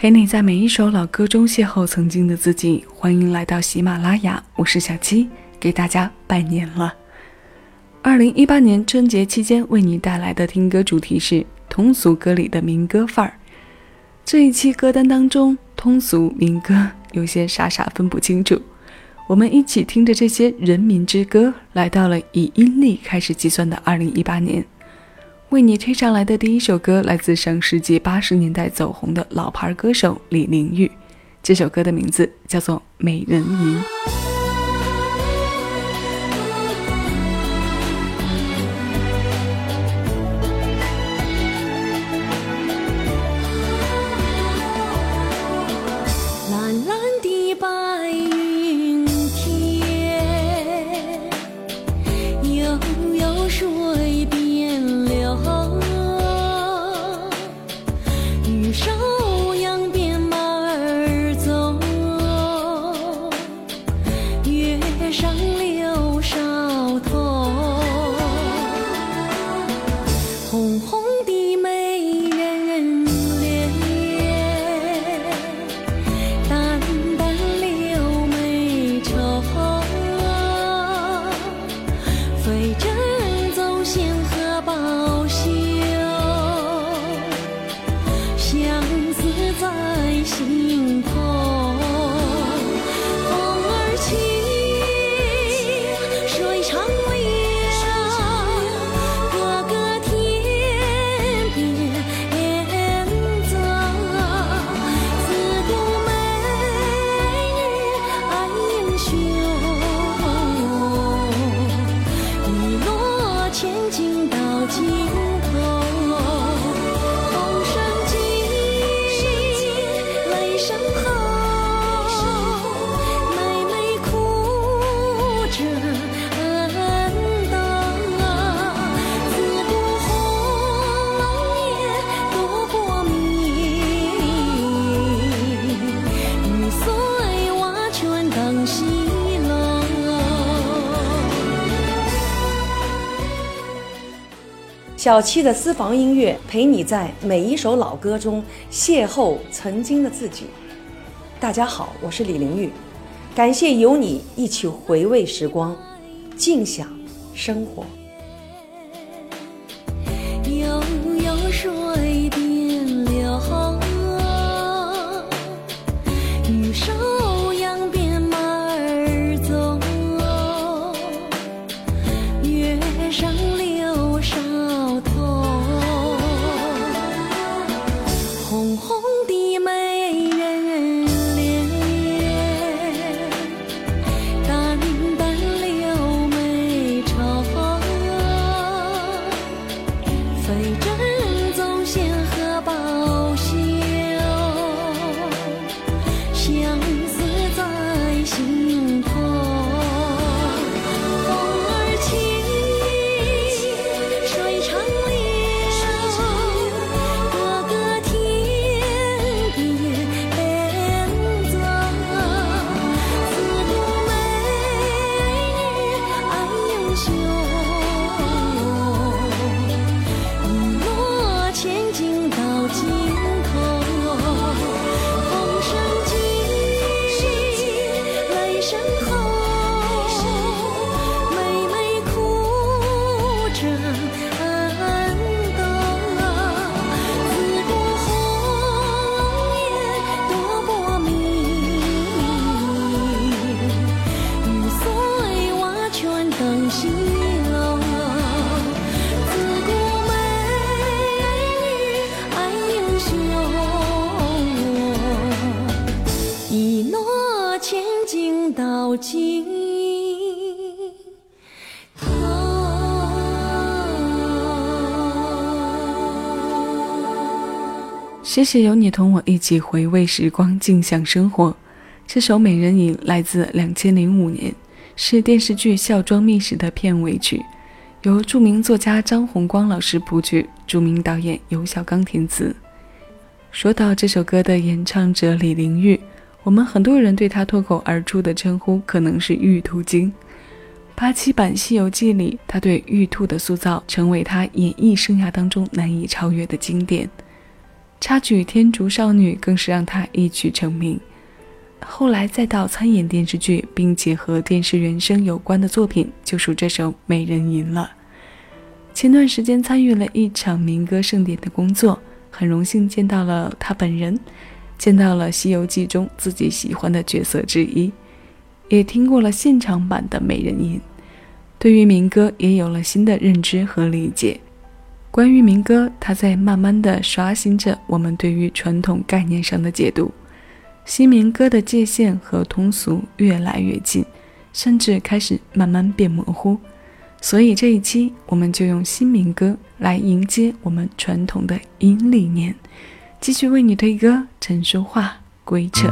陪你在每一首老歌中邂逅曾经的自己。欢迎来到喜马拉雅，我是小七，给大家拜年了。二零一八年春节期间为你带来的听歌主题是通俗歌里的民歌范儿。这一期歌单当中，通俗民歌有些傻傻分不清楚。我们一起听着这些人民之歌，来到了以阴历开始计算的二零一八年。为你推上来的第一首歌，来自上世纪八十年代走红的老牌歌手李玲玉。这首歌的名字叫做《美人吟吟》。小七的私房音乐，陪你在每一首老歌中邂逅曾经的自己。大家好，我是李玲玉，感谢有你一起回味时光，尽享生活。谢谢有你同我一起回味时光，静享生活。这首《美人吟》来自两千零五年，是电视剧《孝庄秘史》的片尾曲，由著名作家张红光老师谱曲，著名导演尤小刚填词。说到这首歌的演唱者李玲玉，我们很多人对她脱口而出的称呼可能是“玉兔精”。八七版《西游记》里，她对玉兔的塑造成为她演艺生涯当中难以超越的经典。插曲《天竺少女》更是让她一曲成名。后来再到参演电视剧，并且和电视原声有关的作品，就属这首《美人吟》了。前段时间参与了一场民歌盛典的工作，很荣幸见到了她本人，见到了《西游记》中自己喜欢的角色之一，也听过了现场版的《美人吟》，对于民歌也有了新的认知和理解。关于民歌，它在慢慢的刷新着我们对于传统概念上的解读。新民歌的界限和通俗越来越近，甚至开始慢慢变模糊。所以这一期我们就用新民歌来迎接我们传统的阴历年，继续为你推歌陈淑桦《归程》。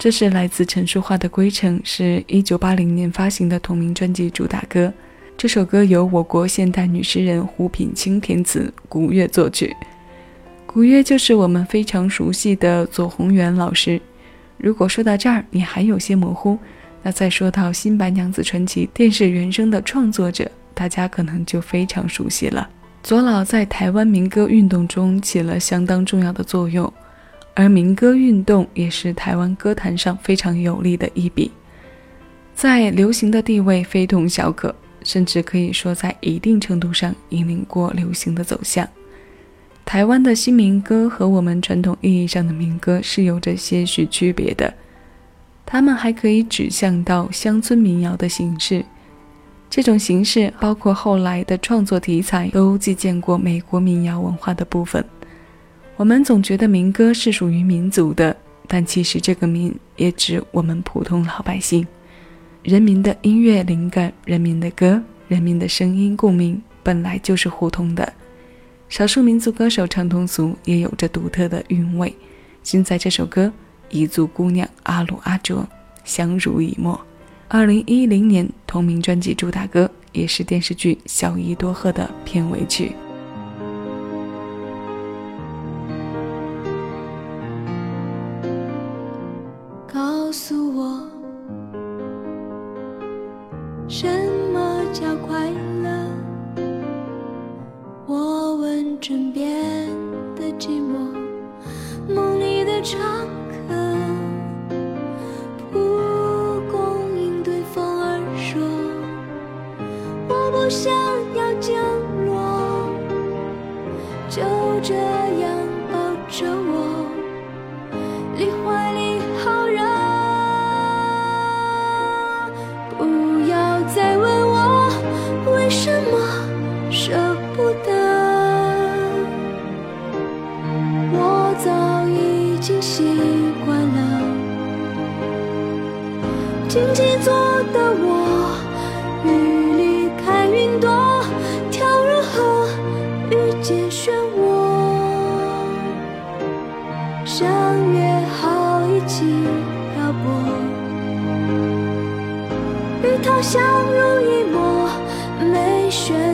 这是来自陈淑桦的《归程》，是一九八零年发行的同名专辑主打歌。这首歌由我国现代女诗人胡品清填词，古月作曲。古月就是我们非常熟悉的左宏元老师。如果说到这儿你还有些模糊，那再说到《新白娘子传奇》电视原声的创作者，大家可能就非常熟悉了。左老在台湾民歌运动中起了相当重要的作用。而民歌运动也是台湾歌坛上非常有力的一笔，在流行的地位非同小可，甚至可以说在一定程度上引领过流行的走向。台湾的新民歌和我们传统意义上的民歌是有着些许区别的，它们还可以指向到乡村民谣的形式。这种形式包括后来的创作题材都借鉴过美国民谣文化的部分。我们总觉得民歌是属于民族的，但其实这个“民”也指我们普通老百姓。人民的音乐灵感，人民的歌，人民的声音共鸣，本来就是互通的。少数民族歌手唱通俗也有着独特的韵味。现在这首歌《彝族姑娘阿鲁阿卓》相濡以沫，二零一零年同名专辑主打歌，也是电视剧《小姨多鹤》的片尾曲。样抱着我，你怀里好热。不要再问我为什么舍不得，我早已经习惯了。静静坐与他相濡以沫，没选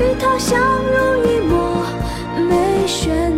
与他相濡以沫，没选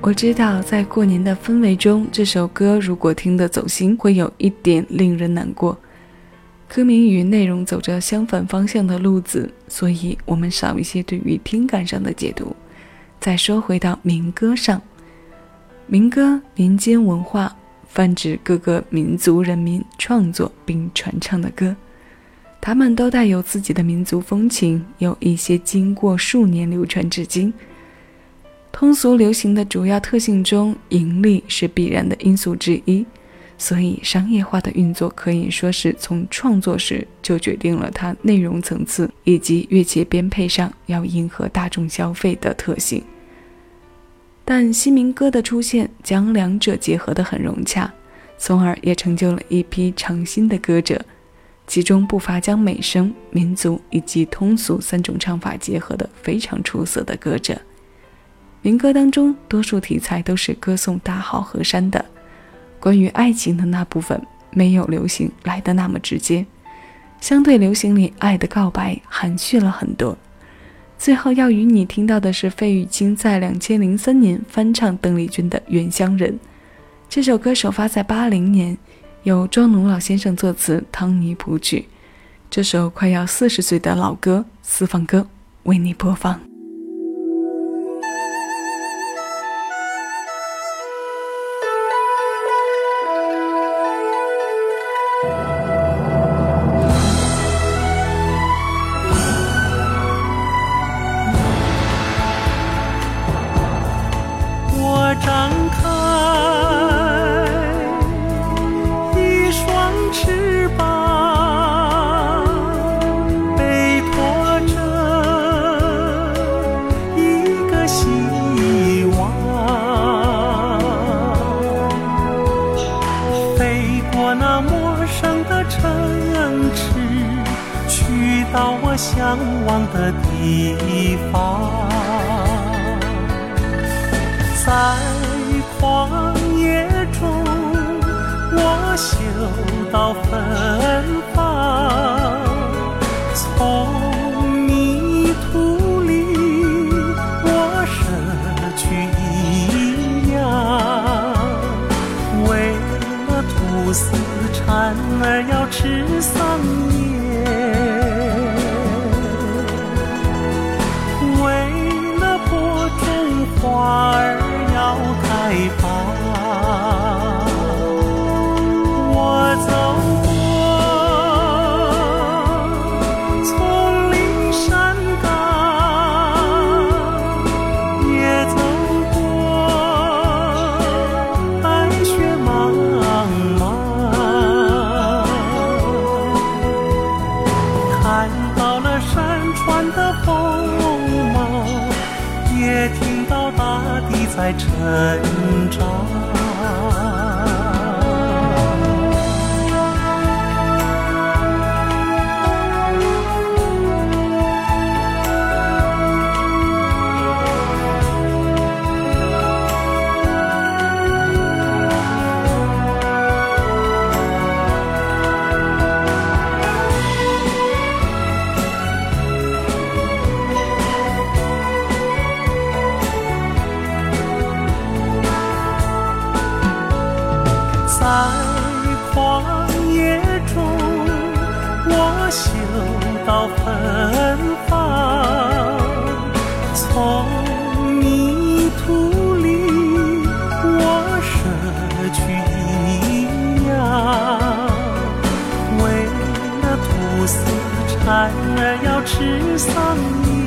我知道，在过年的氛围中，这首歌如果听得走心，会有一点令人难过。歌名与内容走着相反方向的路子，所以我们少一些对于听感上的解读。再说回到民歌上，民歌民间文化泛指各个民族人民创作并传唱的歌，它们都带有自己的民族风情，有一些经过数年流传至今。通俗流行的主要特性中，盈利是必然的因素之一，所以商业化的运作可以说是从创作时就决定了它内容层次以及乐器编配上要迎合大众消费的特性。但新民歌的出现将两者结合得很融洽，从而也成就了一批创新的歌者，其中不乏将美声、民族以及通俗三种唱法结合的非常出色的歌者。民歌当中，多数题材都是歌颂大好河山的，关于爱情的那部分没有流行来的那么直接，相对流行里爱的告白含蓄了很多。最后要与你听到的是费玉清在两千零三年翻唱邓丽君的《原乡人》。这首歌首发在八零年，由庄奴老先生作词，汤尼谱曲。这首快要四十岁的老歌私房歌，为你播放。在旷野中，我嗅到芬孩儿要吃桑叶，